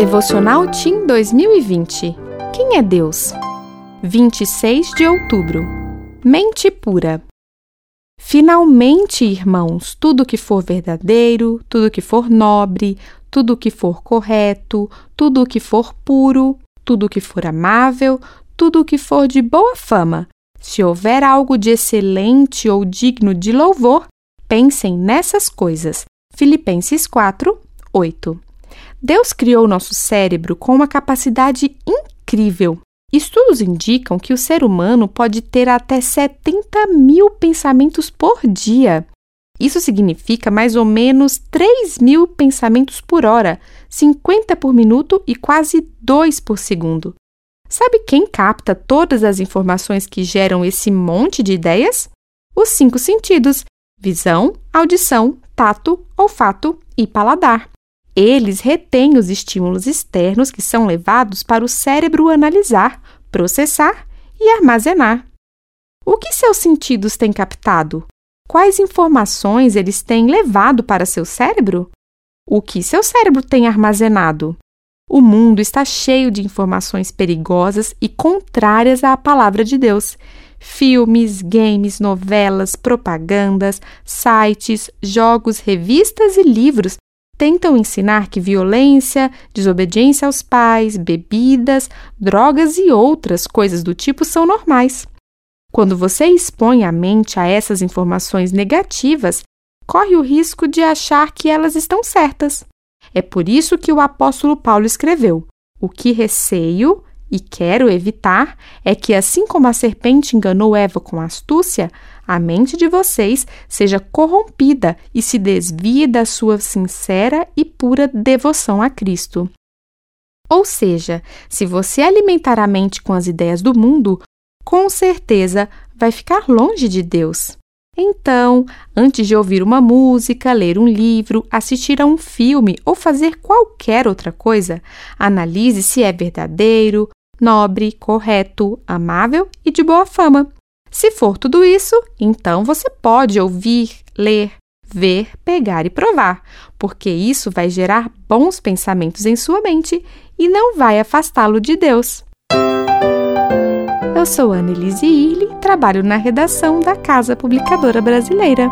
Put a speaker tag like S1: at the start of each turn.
S1: Devocional Team 2020 Quem é Deus? 26 de outubro Mente pura Finalmente, irmãos, tudo que for verdadeiro, tudo que for nobre, tudo que for correto, tudo que for puro, tudo que for amável, tudo que for de boa fama, se houver algo de excelente ou digno de louvor, pensem nessas coisas. Filipenses 4, 8. Deus criou nosso cérebro com uma capacidade incrível. Estudos indicam que o ser humano pode ter até 70 mil pensamentos por dia. Isso significa mais ou menos 3 mil pensamentos por hora, 50 por minuto e quase 2 por segundo. Sabe quem capta todas as informações que geram esse monte de ideias? Os cinco sentidos: visão, audição, tato, olfato e paladar. Eles retêm os estímulos externos que são levados para o cérebro analisar, processar e armazenar. O que seus sentidos têm captado? Quais informações eles têm levado para seu cérebro? O que seu cérebro tem armazenado? O mundo está cheio de informações perigosas e contrárias à palavra de Deus. Filmes, games, novelas, propagandas, sites, jogos, revistas e livros tentam ensinar que violência, desobediência aos pais, bebidas, drogas e outras coisas do tipo são normais. Quando você expõe a mente a essas informações negativas, corre o risco de achar que elas estão certas. É por isso que o apóstolo Paulo escreveu: O que receio e quero evitar é que, assim como a serpente enganou Eva com astúcia, a mente de vocês seja corrompida e se desvie da sua sincera e pura devoção a Cristo. Ou seja, se você alimentar a mente com as ideias do mundo, com certeza vai ficar longe de Deus. Então, antes de ouvir uma música, ler um livro, assistir a um filme ou fazer qualquer outra coisa, analise se é verdadeiro, nobre, correto, amável e de boa fama. Se for tudo isso, então você pode ouvir, ler, ver, pegar e provar, porque isso vai gerar bons pensamentos em sua mente e não vai afastá-lo de Deus. Eu sou Annelise Irle, trabalho na redação da Casa Publicadora Brasileira.